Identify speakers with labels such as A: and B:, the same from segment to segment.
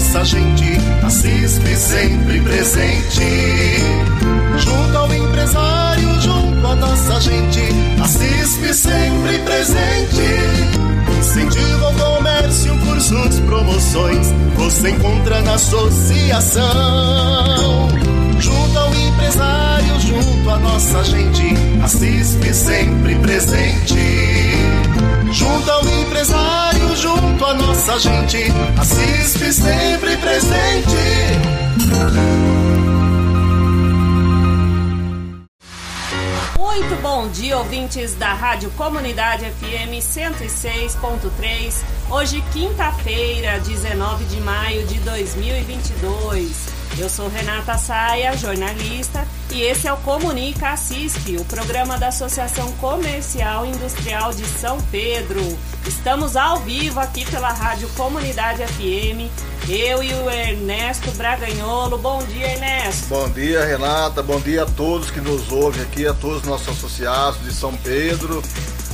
A: nossa gente, a CISP sempre presente. Junto ao empresário, junto à nossa gente, a CISP sempre presente. Incentiva o comércio, cursos, promoções, você encontra na associação. Junto ao empresário, junto à nossa gente, a CISP sempre presente. Junto ao empresário, junto à nossa gente, a CISP sempre presente.
B: Muito bom dia, ouvintes da Rádio Comunidade FM 106.3. Hoje, quinta-feira, 19 de maio de 2022. Eu sou Renata Saia, jornalista, e esse é o Comunica CISP, o programa da Associação Comercial e Industrial de São Pedro. Estamos ao vivo aqui pela Rádio Comunidade FM. Eu e o Ernesto Braganholo. Bom dia, Ernesto.
C: Bom dia, Renata. Bom dia a todos que nos ouvem aqui, a todos os nossos associados de São Pedro,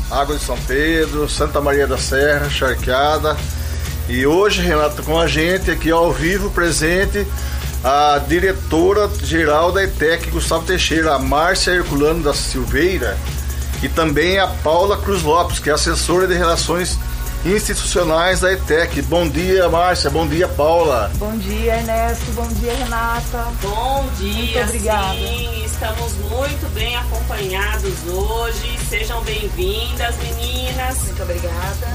C: Água de São Pedro, Santa Maria da Serra, Charqueada. E hoje, Renata, com a gente aqui ao vivo, presente, a diretora-geral da ETEC, Gustavo Teixeira, a Márcia Herculano da Silveira, e também a Paula Cruz Lopes, que é assessora de Relações Institucionais da ETEC. Bom dia, Márcia. Bom dia, Paula.
D: Bom dia, Ernesto. Bom dia, Renata.
B: Bom dia,
D: Muito obrigada.
B: sim. Estamos muito bem acompanhados hoje. Sejam bem-vindas, meninas.
D: Muito obrigada.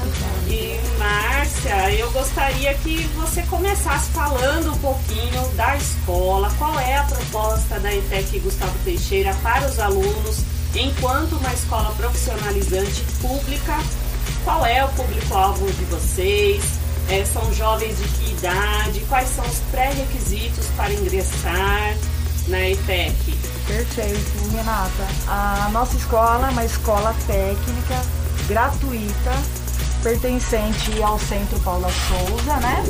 B: E Márcia, eu gostaria que você começasse falando um pouquinho da escola, qual é a proposta da ETEC Gustavo Teixeira para os alunos, enquanto uma escola profissionalizante pública, qual é o público-alvo de vocês? É, são jovens de que idade? Quais são os pré-requisitos para ingressar na ETEC?
D: Perfeito, Renata. A nossa escola é uma escola técnica gratuita, pertencente ao Centro Paula Souza, né?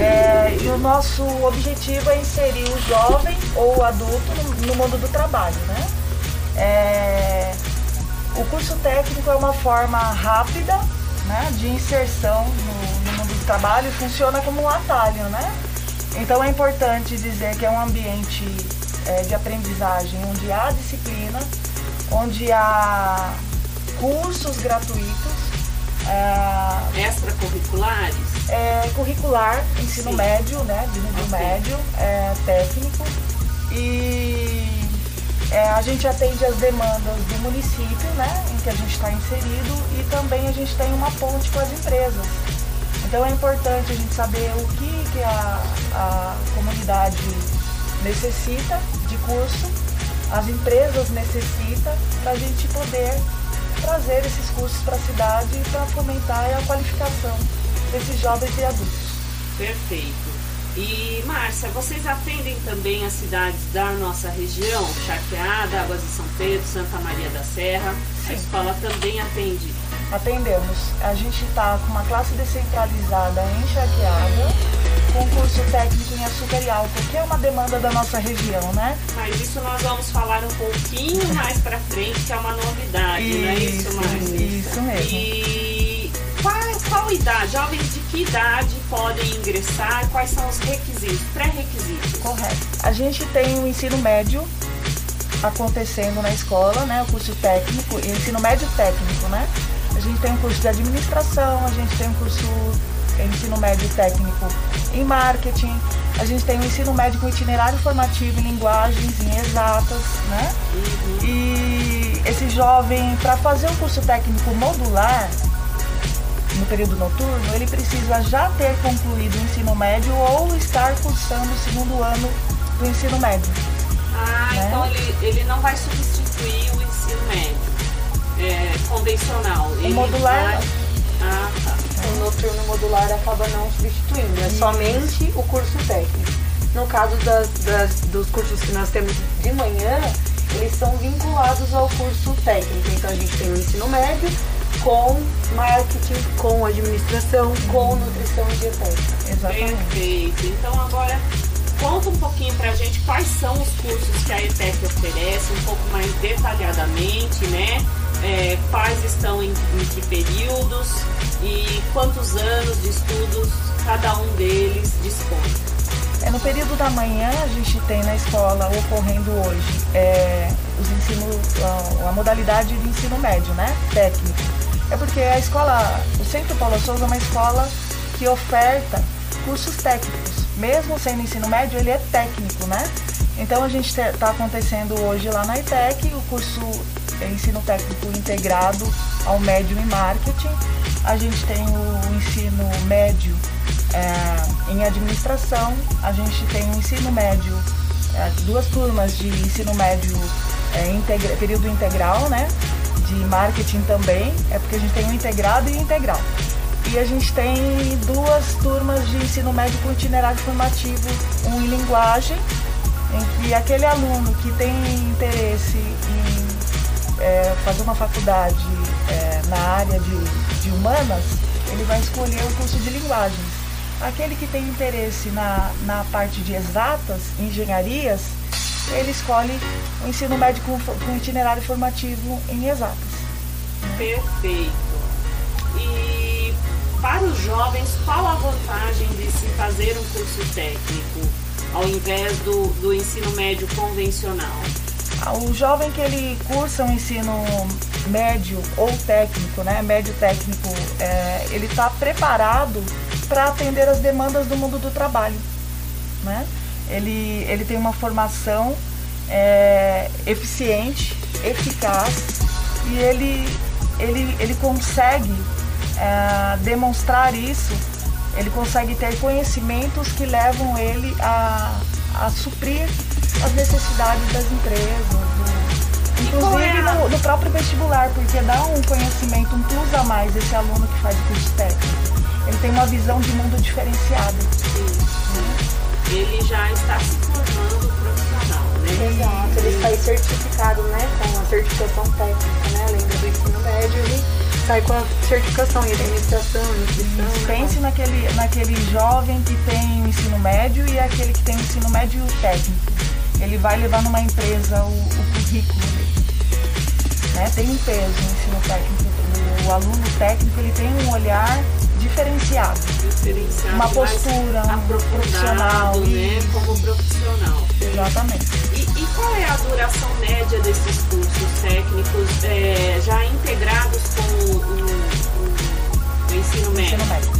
D: É, e o nosso objetivo é inserir o jovem ou o adulto no, mundo do trabalho, né? É, o curso técnico é uma forma rápida né, de inserção no, no mundo do trabalho funciona como um atalho, né? Então é importante dizer que é um ambiente é, de aprendizagem onde há disciplina, onde há cursos gratuitos, é,
B: Extracurriculares?
D: é, curricular, ensino
B: Sim.
D: médio, né, de nível
B: Ok.
D: médio, é, técnico e é, a gente atende as demandas do município, né, em que a gente está inserido e também a gente tem uma ponte com as empresas. Então é importante a gente saber o que, que a, a comunidade necessita de curso, as empresas necessitam para a gente poder trazer esses cursos para a cidade e para fomentar a qualificação desses jovens e adultos.
B: Perfeito. E Márcia, vocês atendem também as cidades da nossa região, Charqueada, Águas de São Pedro, Santa Maria da Serra. A
D: Sim.
B: escola também atende.
D: Atendemos. A gente está com uma classe descentralizada em Charqueada, com curso técnico em açúcar e álcool, que é uma demanda da nossa região, né?
B: Mas isso nós vamos falar um pouquinho mais pra frente, que é uma novidade, não é isso, Márcia?
D: isso mesmo.
B: E qual, qual idade? Jovens de que idade podem ingressar? Quais são os requisitos, pré-requisitos?
D: Correto. A gente tem o ensino médio acontecendo na escola, né? O curso técnico, ensino médio técnico, né? A gente tem um curso de administração, a gente tem um curso ensino médio técnico em marketing, a gente tem um ensino médio com itinerário formativo em linguagens, em exatas, né? E esse jovem, para fazer um curso técnico modular, no período noturno, ele precisa já ter concluído o ensino médio ou estar cursando o segundo ano do ensino médio.
B: Ah,
D: Né?
B: então ele, ele não vai substituir o ensino médio é, convencional. Ele
D: modular,
B: vai- Ah, tá.
E: O noturno modular acaba não substituindo, é somente o curso técnico. No caso das, das- dos cursos que nós temos de manhã, eles são vinculados ao curso técnico. Então a gente tem o ensino médio com marketing, com administração, com nutrição e dietética.
D: Exatamente.
B: Perfeito. Então agora conta um pouquinho pra gente quais são os cursos que a ETEC oferece, um pouco mais detalhadamente, né? É, quais estão em, em que períodos e quantos anos de estudos cada um deles dispõe.
D: É, no período da manhã a gente tem na escola ocorrendo hoje é, os ensino, a, a, modalidade de ensino médio, né? Técnico. É porque a escola, o Centro Paulo Souza é uma escola que oferta cursos técnicos. Mesmo sendo ensino médio, ele é técnico, né? Então a gente está acontecendo hoje lá na ITEC o curso ensino técnico integrado ao médio em marketing. A gente tem o ensino médio é, em administração, a gente tem o ensino médio, é, duas turmas de ensino médio é, integra, período integral, né? De marketing também, é porque a gente tem o integrado e o integral. E a gente tem duas turmas de ensino médio com itinerário formativo, um em linguagem, em que aquele aluno que tem interesse em é, fazer uma faculdade é, na área de, de humanas, ele vai escolher o curso de linguagens. Aquele que tem interesse na, na parte de exatas, engenharias, ele escolhe o ensino médio com, com itinerário formativo em exatas.
B: Perfeito. E para os jovens, qual a vantagem de se fazer um curso técnico ao invés do, do ensino médio convencional?
D: O jovem que ele cursa um ensino médio ou técnico, né, médio técnico, é, ele está preparado para atender as demandas do mundo do trabalho. Né? Ele, ele tem uma formação é, eficiente, eficaz e ele, ele, ele consegue é, demonstrar isso, ele consegue ter conhecimentos que levam ele a, a suprir as necessidades das empresas, inclusive é no, no, próprio vestibular, porque dá um conhecimento, um plus a mais esse aluno que faz o curso técnico ele tem uma visão de mundo diferenciada.
B: Sim. Ele já está se tornando profissional, né?
E: Exato, ele sai certificado, né? Com a certificação técnica, né? Além do ensino médio, ele sai com a certificação em administração, nutrição. Né?
D: Pense naquele, naquele jovem que tem o ensino médio e aquele que tem o ensino médio técnico. Ele vai levar numa empresa o, o currículo dele. Né? Tem um peso o ensino técnico. O, o aluno técnico ele tem um olhar diferenciado.
B: diferenciado
D: uma postura um profissional.
B: Né? Como profissional.
D: Exatamente.
B: E, e, qual é a duração média desses cursos técnicos é, já integrados com o, o, o ensino médio?
D: Ensino médio.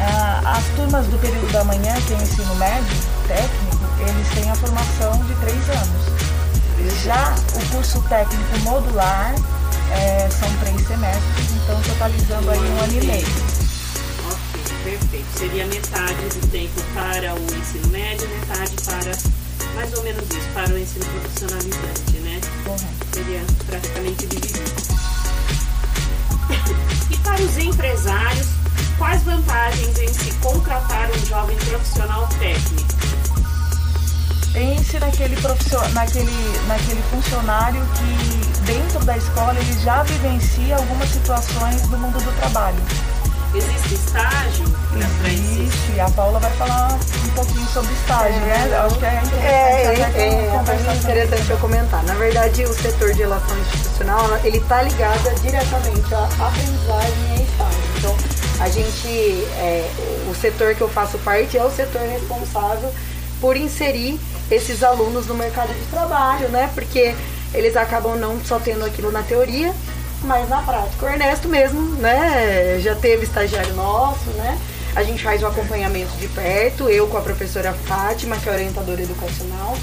D: Ah, as turmas do período da manhã, que é o ensino médio técnico, eles têm a formação de três anos. Já o curso técnico modular é, são três semestres, então totalizando aí um ano e meio.
B: Perfeito. Seria metade do tempo para o ensino médio, metade para, mais ou menos isso, para o ensino profissionalizante, né? Seria praticamente dividido. E para os empresários, quais vantagens em se contratar um jovem profissional técnico?
D: Pense naquele, naquele, naquele funcionário que dentro da escola ele já vivencia algumas situações do mundo do trabalho
B: Existe estágio para
D: Existe. A Paula vai falar um pouquinho sobre estágio, né? é, né? Acho que é interessante. É,
E: é, é interessante eu comentar. Na verdade, o setor de relação institucional, ele está ligado diretamente à aprendizagem e estágio. Então, a gente, é, o setor que eu faço parte é o setor responsável por inserir esses alunos no mercado de trabalho, né? Porque eles acabam não só tendo aquilo na teoria, mas na prática. O Ernesto mesmo, né, já teve estagiário nosso, né? A gente faz o acompanhamento de perto, eu com a professora Fátima, que é orientadora educacional.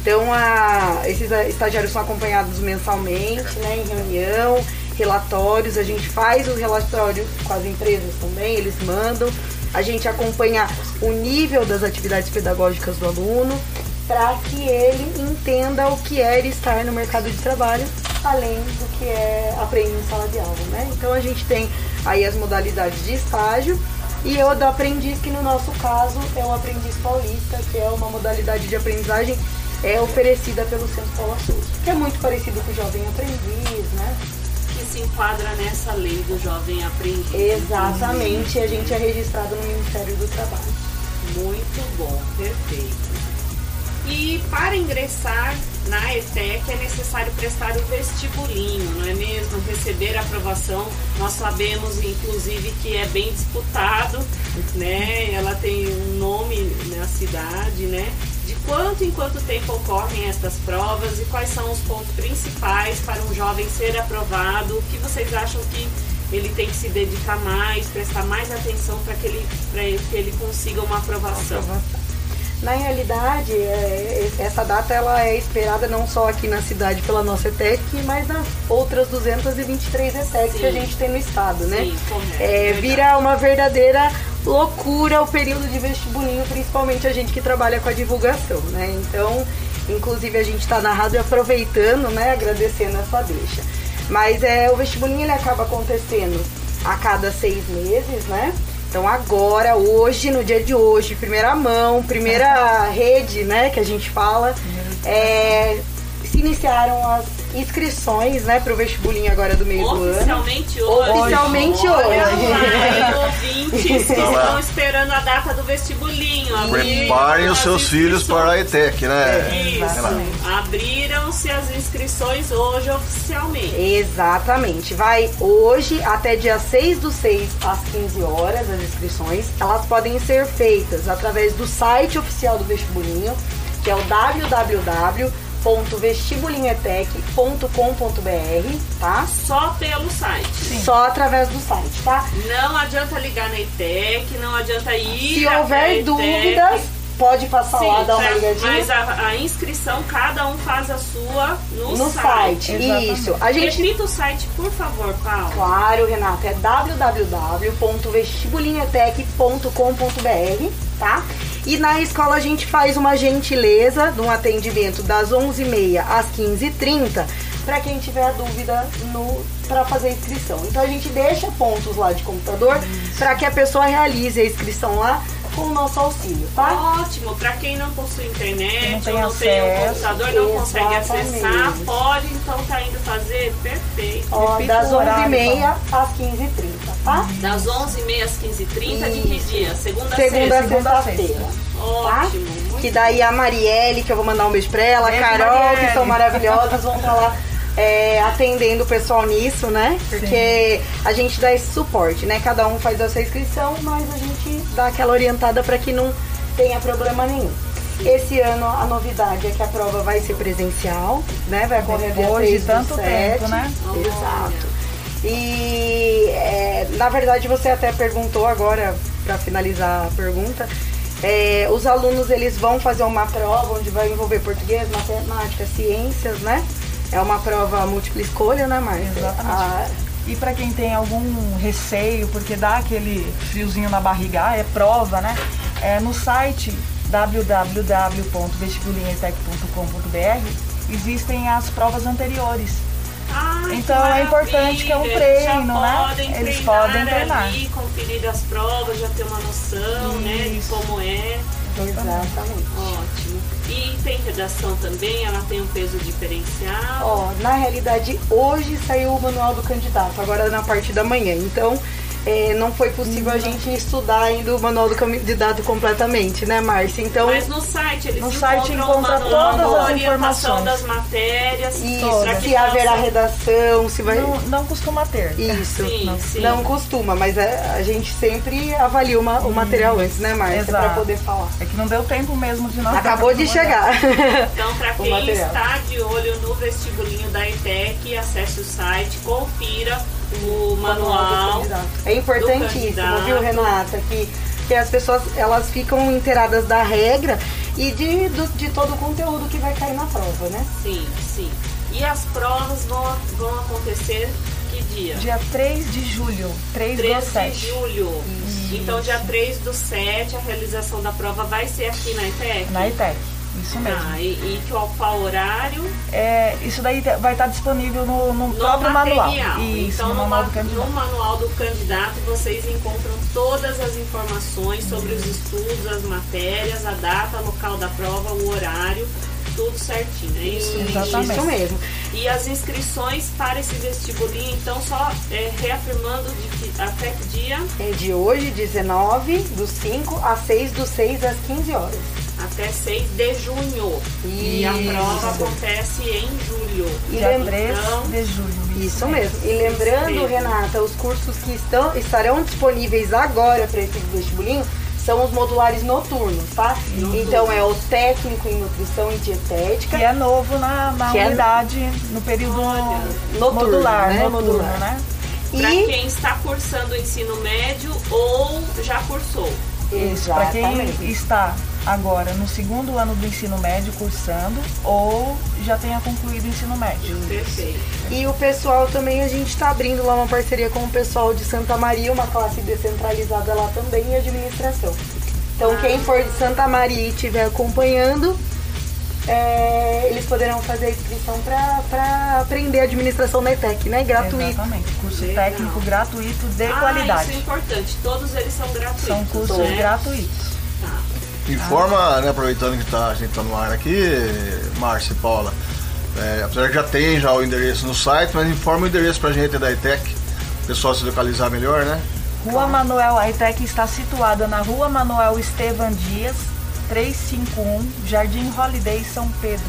E: Então, a, esses estagiários são acompanhados mensalmente, né, em reunião, relatórios. A gente faz o relatório com as empresas também, eles mandam. A gente acompanha o nível das atividades pedagógicas do aluno para que ele entenda o que é estar no mercado de trabalho além do que é aprender em sala de aula, né? Então a gente tem aí as modalidades de estágio e o do aprendiz, que no nosso caso é o aprendiz paulista, que é uma modalidade de aprendizagem é oferecida pelo Centro Paula Souza, que é muito parecido com o jovem aprendiz, né?
B: Se enquadra nessa lei do jovem aprendiz.
E: Exatamente, a gente é registrado no Ministério do Trabalho.
B: Muito bom, perfeito. E para ingressar na ETEC é necessário prestar o vestibulinho, não é mesmo? Receber a aprovação. Nós sabemos, inclusive, que é bem disputado, né? Ela tem um nome na cidade, né? Quanto em quanto tempo ocorrem estas provas e quais são os pontos principais para um jovem ser aprovado? O que vocês acham que ele tem que se dedicar mais, prestar mais atenção para que ele, que ele consiga uma aprovação?
E: Na realidade, é, essa data ela é esperada não só aqui na cidade pela nossa ETEC, mas nas outras 223 ETECs que a gente tem no estado, né?
B: Sim, correto,
E: é, vira uma verdadeira loucura o período de vestibulinho, principalmente a gente que trabalha com a divulgação, né? Então, inclusive a gente está na rádio aproveitando, né? Agradecendo essa deixa. Mas é, o vestibulinho ele acaba acontecendo a cada seis meses, né? Então agora, hoje, no dia de hoje, primeira mão, primeira rede, né, que a gente fala, é, se iniciaram as inscrições, né, para o vestibulinho agora do meio do ano.
B: Oficialmente hoje.
E: Oficialmente hoje.
B: Olha ouvintes estão esperando a data do vestibulinho.
C: Preparem os seus filhos para a ETEC,
B: né? Isso. Abriram-se as inscrições hoje oficialmente.
E: Exatamente. Vai hoje até dia 6 do 6 às 15 horas as inscrições. Elas podem ser feitas através do site oficial do vestibulinho, que é o www www.vestibulinhetec.com.br, tá?
B: Só pelo site.
E: Sim. Só através do site, tá?
B: Não adianta ligar na ETEC, não adianta ir.
E: Se houver dúvidas, pode passar Sim, lá, dar uma ligadinha.
B: Mas a, a, inscrição, cada um faz a sua no,
E: no site. site. Isso.
B: A gente... Repita o site, por favor, Paulo.
E: Claro, Renata. É www.vestibulinhetec.com.br, tá? E na escola a gente faz uma gentileza de um atendimento das 11h30 às 15h30 para quem tiver dúvida no para fazer a inscrição. Então a gente deixa pontos lá de computador para que a pessoa realize a inscrição lá com o nosso auxílio, tá?
B: Ótimo, para quem não possui internet, não ou não tem um computador, não consegue acessar, pode então tá indo fazer perfeito.
E: Ó, das 11h30 às 15h30, tá?
B: Das 11h30 às 15h30 de que dia?
E: Segunda, Segunda sexta-feira.
B: Ótimo.
E: Tá? Que daí a Marielle, que eu vou mandar um beijo pra ela, a Carol, Marielle. que são maravilhosas, vão estar lá é, atendendo o pessoal nisso, né? Porque Sim. a gente dá esse suporte, né? Cada um faz a sua inscrição, mas a gente dá aquela orientada para que não tenha problema nenhum. Esse ano a novidade é que a prova vai ser presencial, né? Vai ocorrer
D: Depois de tanto tempo, né?
E: Exato. E é, na verdade você até perguntou agora, para finalizar a pergunta, é, os alunos eles vão fazer uma prova onde vai envolver português, matemática, ciências, né? É uma prova múltipla escolha, né, Márcia?
D: Exatamente. A... E para quem tem algum receio, porque dá aquele friozinho na barriga, ah, é prova, né? É, no site www.vestibulinhetec.com.br existem as provas anteriores. Então é importante que é um treino,
B: né?
D: Eles podem treinar.
B: Ali, conferir as provas, já ter uma noção, Isso. né, de como é.
E: Exatamente.
B: Ótimo. E tem redação também? Ela tem um peso diferencial?
E: Ó, na realidade, hoje saiu o manual do candidato, agora na parte da manhã. Então, é, não foi possível a gente estudar ainda o manual do candidato completamente, né, Márcia?
B: Então, Mas no site eles
D: no site encontra todas as informações
B: das matérias,
E: isso, se haverá redação, se vai.
D: Não, não costuma ter.
E: Isso,
B: sim,
E: não,
B: sim.
E: não costuma, mas a, é, a, gente sempre avalia uma, o material antes, né, Márcia, para poder falar.
D: É que não deu tempo mesmo de nós.
E: Acabou de chegar.
B: Então, para quem está de olho no vestibulinho da ETEC, acesse o site, confira o manual.
E: É importantíssimo, viu, Renata? Que, que as pessoas elas ficam inteiradas da regra e de, do, de todo o conteúdo que vai cair na prova, né?
B: Sim, sim. E as provas vão, vão acontecer que dia?
D: Dia 3 de julho. 3, 3 do 7.
B: de julho. Isso. Então, dia 3 do 7, a realização da prova vai ser aqui na ITEC?
D: Na ITEC. Isso mesmo.
B: Ah, e, e qual, horário?
D: É, isso daí vai estar disponível no, no, no próprio
B: material.
D: manual.
B: Isso, então, no, manual do candidato. no manual do candidato vocês encontram todas as informações sobre os estudos, as matérias, a data, local da prova, o horário, tudo certinho, é isso?
E: Exatamente. Isso mesmo.
B: E as inscrições para esse vestibulinho, então, só é, reafirmando de que, até que dia?
E: É de hoje, 19, do 5 às 6, do 6 às 15 horas.
B: Até 6 de junho. E a
D: Isso.
B: prova acontece em julho.
E: E
D: Dia
E: lembra-
D: 3
B: Então,
D: de julho.
E: Isso mesmo. E lembrando,
B: mesmo.
E: Renata, os cursos que estão, estarão disponíveis agora para esse vestibulinho são os modulares noturnos, tá? Então é o técnico em nutrição e dietética.
D: Que é novo na, na
E: Que é-
D: unidade, no período
B: Olha,
E: noturno,
D: modular,
E: né?
D: noturno,
E: Modular.
D: né?
B: Para
E: E
B: quem está cursando o ensino médio ou já cursou.
D: Isso, para quem
E: Exatamente.
D: está agora no segundo ano do ensino médio cursando ou já tenha concluído o ensino médio.
B: Perfeito.
E: E o pessoal também, a gente está abrindo lá uma parceria com o pessoal de Santa Maria, uma classe descentralizada lá também em administração. Então quem for de Santa Maria e estiver acompanhando, é, eles poderão fazer a inscrição para aprender administração na ETEC, né? Gratuito.
D: Exatamente. Curso
B: Legal.
D: técnico gratuito de
B: ah,
D: qualidade.
B: isso é importante. Todos eles são gratuitos.
D: São cursos
B: né?
D: gratuitos.
C: Informa, né, aproveitando que tá, a gente tá no ar aqui, Márcia e Paula, é, apesar que já tem já o endereço no site, mas informa o endereço pra gente da ITEC, o pessoal se localizar melhor, né?
D: Rua Manuel, a ITEC está situada na Rua Manuel Estevan Dias, 351, Jardim Holiday, São Pedro.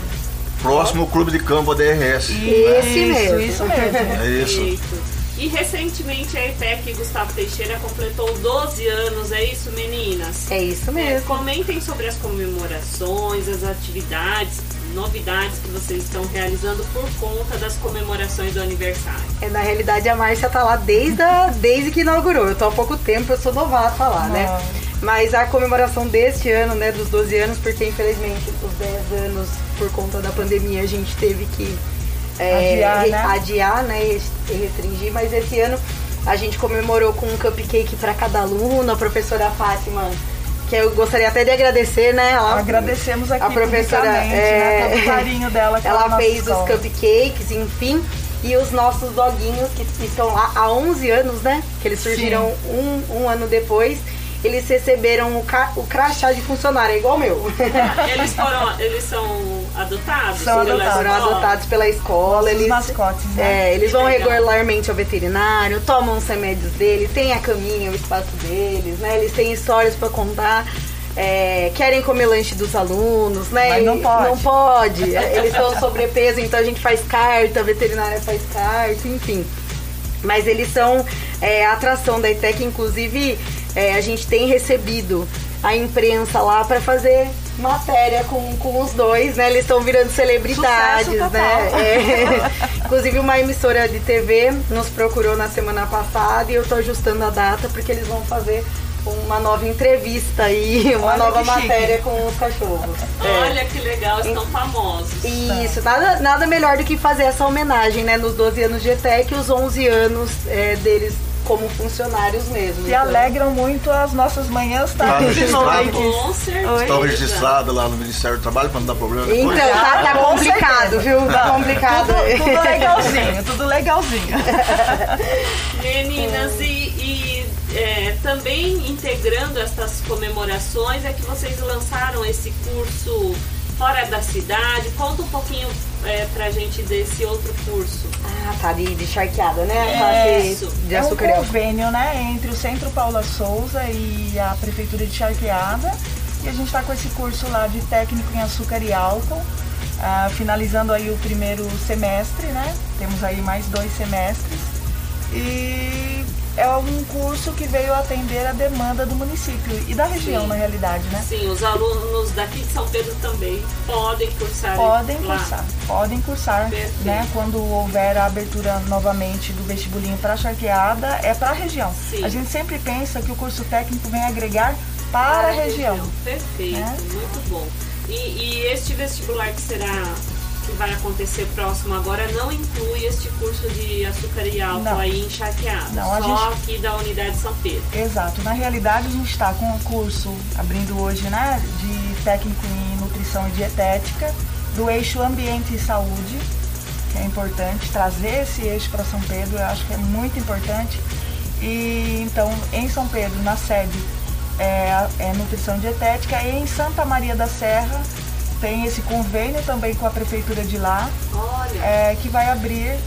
C: Próximo ao Clube de Campo DRS.
E: Esse
D: isso,
E: mesmo.
D: Isso mesmo.
C: É isso.
B: Perfeito. E recentemente a ETEC Gustavo Teixeira completou 12 anos, é isso, meninas?
E: É isso
B: É,
E: mesmo.
B: comentem sobre as comemorações, as atividades, novidades que vocês estão realizando por conta das comemorações do aniversário.
E: É, na realidade, a Márcia tá lá desde, a- desde que inaugurou. Eu tô há pouco tempo, eu sou novata lá, né?
D: Nossa.
E: Mas a comemoração deste ano, né, dos 12 anos, porque infelizmente os 10 anos, por conta da pandemia, a gente teve que é,
D: Adiar, né?
E: adiar, né, e restringir. Mas esse ano a gente comemorou com um cupcake para cada aluno, a professora Fátima, que eu gostaria até de agradecer, né? Ela-
D: Agradecemos aqui
E: a professora
D: publicamente,
E: é,
D: né, todo o carinho dela
E: ela fez
D: escola.
E: os cupcakes, enfim, e os nossos doguinhos que estão lá há 11 anos, né? Que eles surgiram um, um ano depois. Eles receberam o, ca- o crachá de funcionário, é igual o meu.
B: Eles foram, eles são adotados?
D: São adotados.
E: Foram adotados pela escola. Eles,
D: mascotes, né?
E: É, eles
B: Que
E: vão
B: legal.
E: regularmente ao veterinário, tomam os remédios deles, tem a caminha, o espaço deles, né? Eles têm histórias pra contar. é, querem comer lanche dos alunos, né?
D: Mas não pode.
E: Não pode. Eles são sobrepeso, então a gente faz carta, a veterinária faz carta, enfim. Mas eles são é, a atração da ITEC, inclusive é, a gente tem recebido a imprensa lá para fazer matéria com, com os dois, né? Eles estão virando celebridades, né? É. Inclusive uma emissora de TV nos procurou na semana passada e eu tô ajustando a data porque eles vão fazer uma nova entrevista aí, uma
D: Olha
E: nova
D: chique.
E: matéria com os cachorros. É.
B: Olha que legal, estão famosos.
E: Isso, nada, nada melhor do que fazer essa homenagem, né? Nos 12 anos de ETEC e os 11 anos é, deles como funcionários mesmo.
D: Que
E: Então,
D: alegram muito as nossas manhãs,
C: Tá
D: tardes e
C: registrado. lá no Ministério do Trabalho para não dar problema depois.
E: Então, tá, tá
D: Com
E: complicado, viu? Tá complicado.
D: Tudo, tudo legalzinho, tudo legalzinho.
B: Meninas, e, e, é, também integrando essas comemorações é que vocês lançaram esse curso fora da cidade. Conta um pouquinho é, pra gente desse outro curso.
E: Ah, tá, de, de charqueada, né? Classe
B: Isso.
E: de
D: é um
E: açúcar e álcool.
D: convênio, né, entre o Centro Paula Souza e a Prefeitura de Charqueada. E a gente está com esse curso lá de técnico em açúcar e álcool, ah, finalizando aí o primeiro semestre, né? Temos aí mais dois semestres. E é um curso que veio atender a demanda do município e da região,
B: Sim.
D: na realidade, né?
B: Sim, os alunos daqui de São Pedro também podem cursar
D: Podem
B: lá.
D: cursar, podem cursar,
B: Perfeito.
D: né? Quando houver a abertura novamente do vestibulinho para charqueada, é para a região.
B: Sim.
D: A gente sempre pensa que o curso técnico vem agregar para a região.
B: Perfeito,
D: né?
B: muito bom. E, e este vestibular que será que vai acontecer próximo agora não inclui este curso de açúcar e álcool
D: Não.
B: aí em Charqueado,
D: Não,
B: só
D: gente-
B: aqui da unidade São Pedro.
D: Exato. Na realidade, a gente está com o curso abrindo hoje, né, de técnico em nutrição e dietética do eixo ambiente e saúde, que é importante trazer esse eixo para São Pedro. Eu acho que é muito importante. E então, em São Pedro, na sede é, é nutrição e dietética e em Santa Maria da Serra tem esse convênio também com a prefeitura de lá,
B: Olha,
D: é, que vai abrir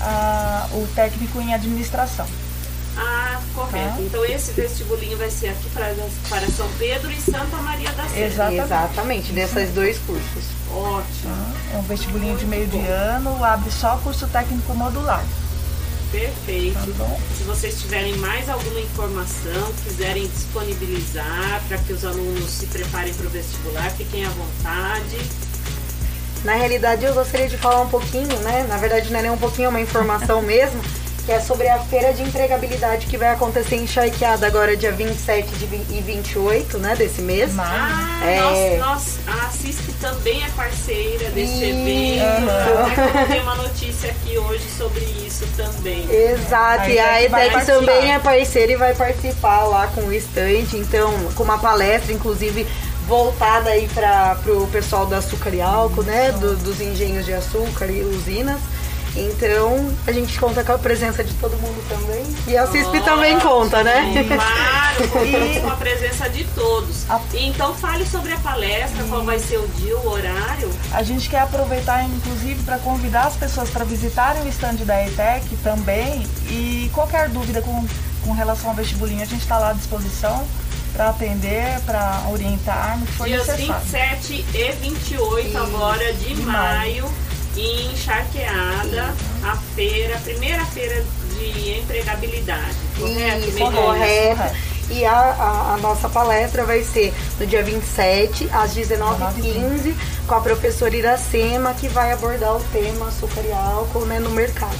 D: ah, o técnico em administração.
B: ah, Correto. Então esse vestibulinho vai ser aqui para, para São Pedro e Santa Maria da Serra.
D: Exatamente.
E: Exatamente, desses dois cursos.
B: Ótimo.
D: É um vestibulinho de meio de ano, abre só curso técnico modular.
B: Perfeito.
D: Tá bom.
B: Se vocês tiverem mais alguma informação, quiserem disponibilizar para que os alunos se preparem para o vestibular, fiquem à vontade.
E: Na realidade, eu gostaria de falar um pouquinho, né? Na verdade, não é nem um pouquinho, é uma informação mesmo, que é sobre a feira de empregabilidade que vai acontecer em Charqueada agora, dia 27 de vi- e 28, né, desse mês.
D: Mas,
B: Ah,
E: É.
B: nós, nós, a CISP também é parceira deste
E: Isso.
B: evento. Até coloquei uma notícia aqui hoje sobre isso também.
E: Exato,
D: A
E: e a
D: ETEC
E: também é parceira e vai participar lá com o estande, então, com uma palestra, inclusive, voltada aí para o pessoal do açúcar e álcool, né, do- dos engenhos de açúcar e usinas. Então, a gente conta com a presença de todo mundo também. E a CISP também conta, né?
B: Claro, contamos com a presença de todos. Então fale sobre a palestra, qual vai ser o dia, o horário.
D: a gente quer aproveitar, inclusive, para convidar as pessoas para visitarem o stand da ETEC também. E qualquer dúvida com, com relação ao vestibulinho, a gente está lá à disposição para atender, para orientar no que for
B: Dias
D: necessário.
B: 27 e 28
E: Isso,
B: agora de,
D: de
B: maio, em Charqueada, a feira, a primeira feira de empregabilidade. Correto,
E: Isso, correto. E a, a- a nossa palestra vai ser no dia 27, às 19h15, com a professora Iracema, que vai abordar o tema açúcar e álcool né, no mercado.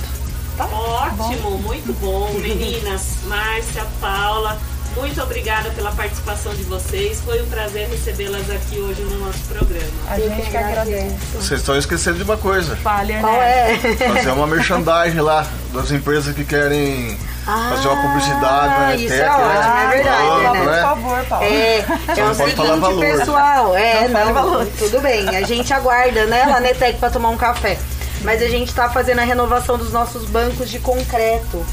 B: Ótimo, muito bom, meninas. Márcia, Paula, muito obrigada pela participação de vocês. Foi um prazer recebê-las aqui hoje no nosso programa.
D: A gente
E: que
D: que agradece.
C: Vocês estão esquecendo de uma coisa.
D: Falha,
E: Qual
D: né?
E: é?
C: Fazer uma merchandising lá das empresas que querem fazer uma publicidade na
E: Ah, isso
C: ETEC.
E: é ótimo,
C: né?
E: é verdade,
C: Pronto,
E: né?
D: Por favor, Paulo.
E: É, é o seguinte,
C: valor.
E: pessoal. É,
D: Não
E: não,
D: valor.
E: tudo bem. A gente aguarda, né, lá na ETEC pra tomar um café. Mas a gente tá fazendo a renovação dos nossos bancos de concreto.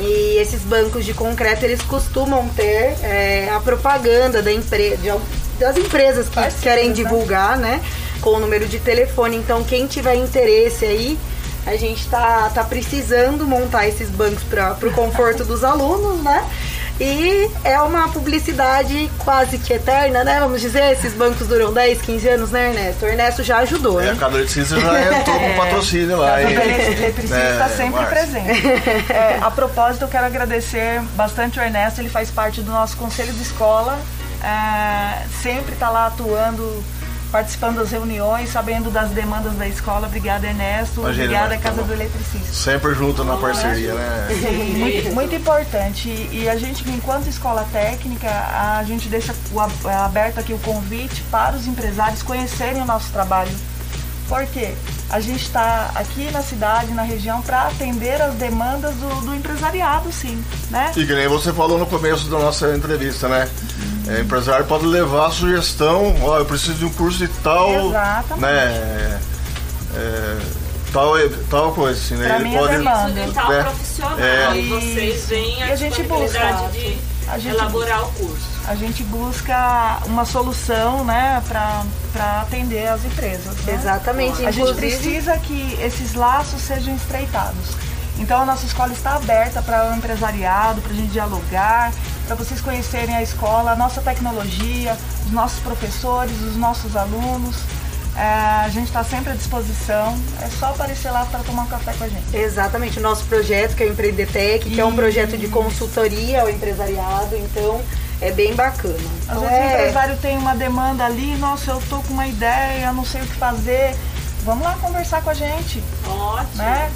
E: E esses bancos de concreto, eles costumam ter é, a propaganda da empre de al- das empresas que querem
D: né?
E: divulgar, né? Com o número de telefone. Então, quem tiver interesse aí, a gente tá, tá precisando montar esses bancos para o conforto dos alunos, né? E é uma publicidade quase que eterna, né? Vamos dizer, esses bancos duram 10, 15 anos, né, Ernesto? O Ernesto já ajudou,
C: É,
E: hein?
C: a cada eletricista já entrou com patrocínio lá.
D: A eletricista está
C: É,
D: sempre
C: Márcia.
D: presente. É, a propósito, eu quero agradecer bastante o Ernesto, ele faz parte do nosso conselho de escola, é, sempre está lá atuando, participando das reuniões, sabendo das demandas da escola. Obrigada, Ernesto.
C: Imagina,
D: Obrigada, Casa
C: tá
D: do Eletricista.
C: Sempre junto na parceria, né?
D: Sim, muito, muito importante. E, a gente, enquanto escola técnica, a gente deixa aberto aqui o convite para os empresários conhecerem o nosso trabalho. Por quê? A gente está aqui na cidade, na região, para atender as demandas do, do empresariado, sim. Né?
C: E que nem você falou no começo da nossa entrevista, né? É, empresário pode levar a sugestão, ó, eu preciso de um curso de tal,
D: Exatamente.
C: né? é, tal, tal coisa, assim, né?
D: Pra
C: Ele
D: mim é
C: pode,
D: demanda.
B: De tal
C: É.
B: profissional.
C: É.
B: E vocês veem a,
D: a gente busca.
B: de
D: A gente
B: elaborar o curso.
D: A gente busca uma solução né, para atender as empresas. né?
E: Exatamente.
D: A gente precisa que esses laços sejam estreitados. Então a nossa escola está aberta para o empresariado, para a gente dialogar, para vocês conhecerem a escola, a nossa tecnologia, os nossos professores, os nossos alunos. É, a gente está sempre à disposição. É só aparecer lá para tomar um café com a gente.
E: Exatamente, o nosso projeto, que é o Empreendetec, que é um projeto de consultoria ao empresariado, então é bem bacana.
D: Às
E: Então,
D: vezes o
E: é-
D: empresário tem uma demanda ali, nossa, eu tô com uma ideia, não sei o que fazer. Vamos lá conversar com a gente,
B: Ótimo.
D: né?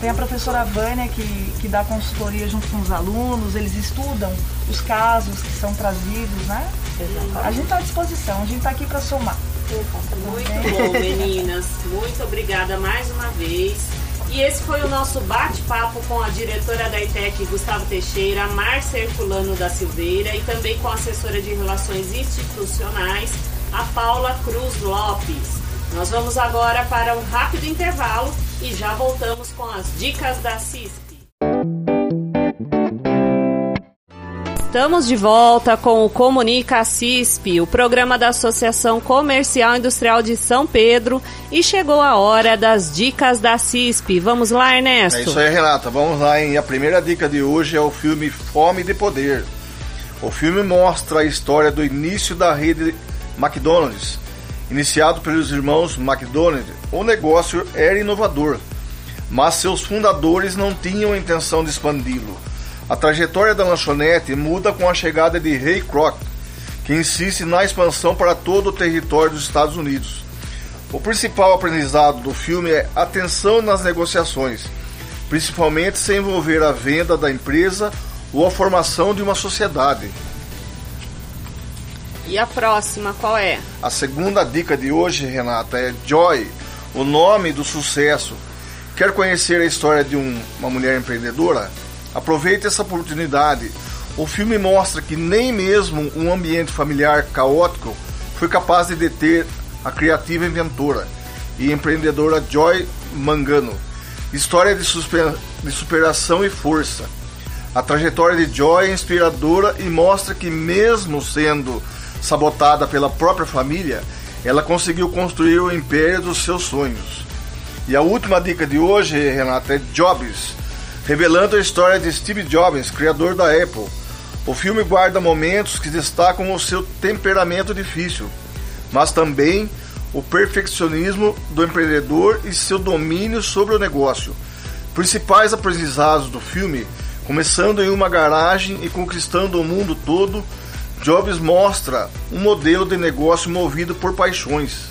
D: Tem a professora Vânia que, que dá consultoria junto com os alunos, eles estudam os casos que são trazidos, né? A gente está à disposição, a gente está aqui para somar.
B: Muito bom, meninas. Muito obrigada mais uma vez. E esse foi o nosso bate-papo com a diretora da ITEC, Gustavo Teixeira, a Márcia Herculano da Silveira e também com a assessora de Relações Institucionais, a Paula Cruz Lopes. Nós vamos agora para um rápido intervalo e já voltamos com as dicas da CISP. Estamos de volta com o Comunica CISP, o programa da Associação Comercial Industrial de São Pedro, e chegou a hora das dicas da CISP. Vamos lá, Ernesto?
C: É isso aí, Renata. Vamos lá, hein? A primeira dica de hoje é o filme Fome de Poder. O filme mostra a história do início da rede McDonald's. Iniciado pelos irmãos McDonald, o negócio era inovador, mas seus fundadores não tinham a intenção de expandi-lo. A trajetória da lanchonete muda com a chegada de Ray Kroc, que insiste na expansão para todo o território dos Estados Unidos. O principal aprendizado do filme é atenção nas negociações, principalmente se envolver a venda da empresa ou a formação de uma sociedade.
B: E a próxima qual é?
C: A segunda dica de hoje, Renata, é Joy, o nome do sucesso. Quer conhecer a história de um, uma mulher empreendedora? Aproveite essa oportunidade. O filme mostra que nem mesmo um ambiente familiar caótico foi capaz de deter a criativa inventora e empreendedora Joy Mangano. História de, de superação e força. A trajetória de Joy é inspiradora e mostra que, mesmo sendo sabotada pela própria família, ela conseguiu construir o império dos seus sonhos. E a última dica de hoje, Renata, é Jobs revelando a história de Steve Jobs, criador da Apple. O filme guarda momentos que destacam o seu temperamento difícil, mas também o perfeccionismo do empreendedor e seu domínio sobre o negócio. Principais aprendizados do filme, começando em uma garagem e conquistando o mundo todo, Jobs mostra um modelo de negócio movido por paixões.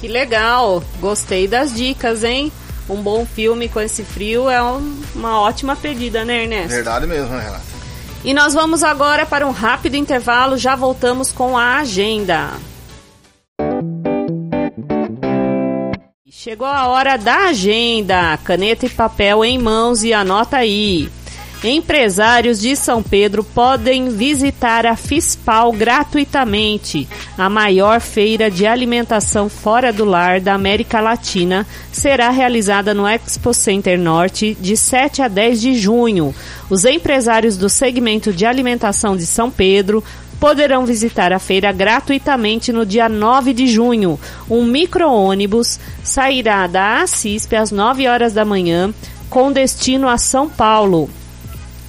B: Que legal! Gostei das dicas, hein? um bom filme com esse frio é um, uma ótima pedida, né, Ernesto?
C: Verdade mesmo, né, Renata?
B: E nós vamos agora para um rápido intervalo, já voltamos com a agenda. Chegou a hora da agenda. Caneta e papel em mãos e anota aí. Empresários de São Pedro podem visitar a FISPAL gratuitamente. A maior feira de alimentação fora do lar da América Latina será realizada no Expo Center Norte de 7 a 10 de junho. Os empresários do segmento de alimentação de São Pedro poderão visitar a feira gratuitamente no dia 9 de junho. Um micro-ônibus sairá da ACISP às 9 horas da manhã com destino a São Paulo.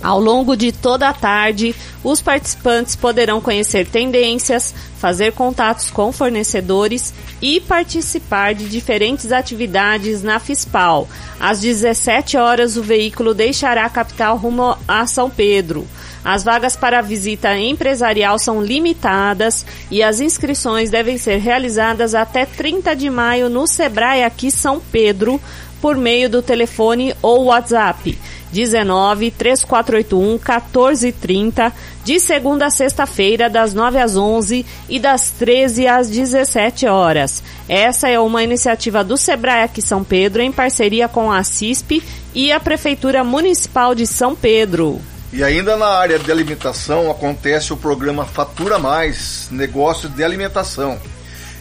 B: Ao longo de toda a tarde, os participantes poderão conhecer tendências, fazer contatos com fornecedores e participar de diferentes atividades na FISPAL. Às 17 horas, o veículo deixará a capital rumo a São Pedro. As vagas para visita empresarial são limitadas e as inscrições devem ser realizadas até 30 de maio no Sebrae aqui São Pedro por meio do telefone ou WhatsApp 19 3481 1430, de segunda a sexta-feira, das 9 às 11 e das 13 às 17 horas. Essa é uma iniciativa do Sebrae aqui São Pedro, em parceria com a CISP e a Prefeitura Municipal de São Pedro.
C: E ainda na área de alimentação acontece o programa Fatura Mais Negócio de Alimentação.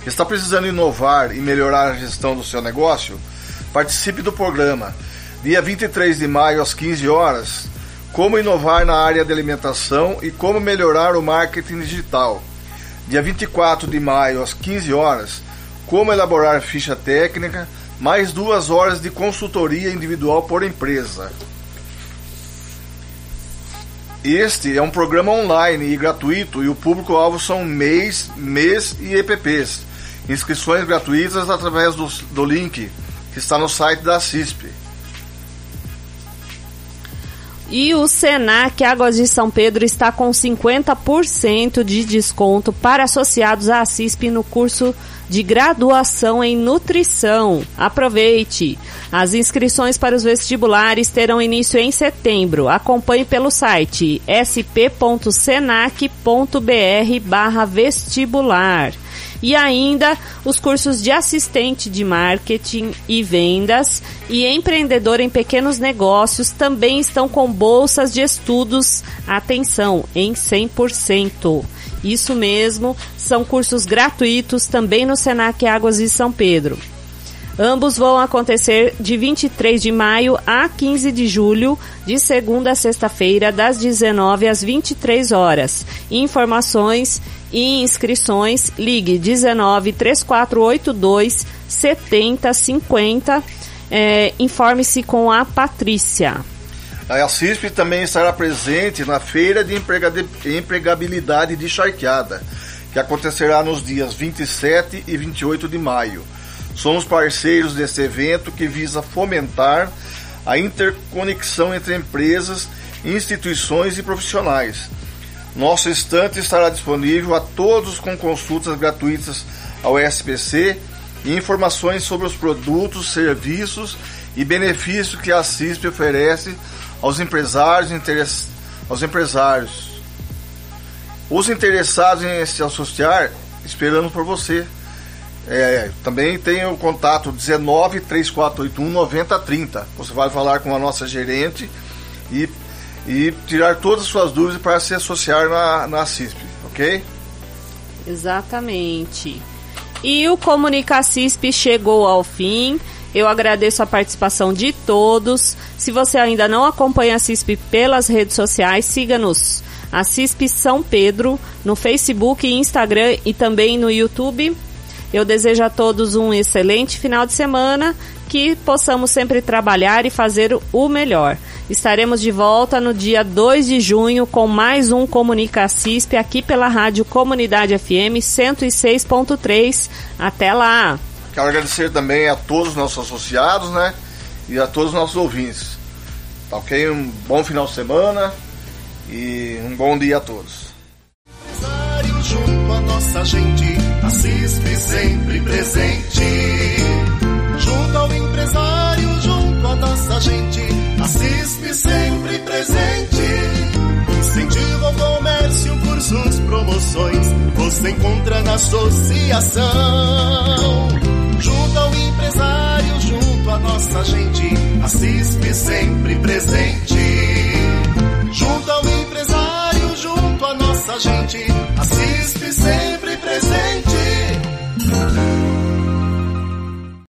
C: Está precisando inovar e melhorar a gestão do seu negócio? Participe do programa dia 23 de maio às 15 horas, como inovar na área de alimentação e como melhorar o marketing digital. Dia 24 de maio às 15 horas, como elaborar ficha técnica, mais duas horas de consultoria individual por empresa. Este é um programa online e gratuito e o público-alvo são MEIs, MES e EPPs. Inscrições gratuitas através do, do link que está no site da CISP.
B: E o Senac Águas de São Pedro está com 50% de desconto para associados à CISP no curso de graduação em nutrição. Aproveite! As inscrições para os vestibulares terão início em setembro. Acompanhe pelo site sp.senac.br/vestibular. E ainda os cursos de assistente de marketing e vendas e empreendedor em pequenos negócios também estão com bolsas de estudos, atenção, em 100%. Isso mesmo, são cursos gratuitos também no Senac Águas de São Pedro. Ambos vão acontecer de 23 de maio a 15 de julho, de segunda a sexta-feira, das 19 às 23 horas. Informações e inscrições, ligue 19 3482 7050. É, Informe-se com a Patrícia.
C: A CISP também estará presente na Feira de Empregabilidade de Charqueada, que acontecerá nos dias 27 e 28 de maio. Somos parceiros desse evento que visa fomentar a interconexão entre empresas, instituições e profissionais. Nosso estante estará disponível a todos com consultas gratuitas ao SPC e informações sobre os produtos, serviços e benefícios que a CISP oferece aos empresários, interess... aos empresários. Os interessados em se associar, esperando por você. É, também tem o contato 19 3481 9030. Você vai falar com a nossa gerente e, e tirar todas as suas dúvidas para se associar na, na CISP, ok?
B: Exatamente. E o Comunica CISP chegou ao fim. Eu agradeço a participação de todos. Se você ainda não acompanha a CISP pelas redes sociais, siga-nos. A CISP São Pedro no Facebook, Instagram e também no YouTube. Eu desejo a todos um excelente final de semana, que possamos sempre trabalhar e fazer o melhor. Estaremos de volta no dia 2 de junho com mais um Comunica CISP aqui pela Rádio Comunidade FM 106.3. Até lá!
C: Quero agradecer também a todos os nossos associados, né? E a todos os nossos ouvintes. Tá ok? Um bom final de semana e um bom dia a todos.
A: Junto a nossa gente, a CISP sempre presente. Junto ao empresário, junto a nossa gente, assiste sempre presente. Incentiva o comércio, cursos, promoções, você encontra na associação. Junto ao empresário, junto à nossa gente, assiste sempre presente. Junto ao empresário, junto à nossa gente, assiste sempre presente.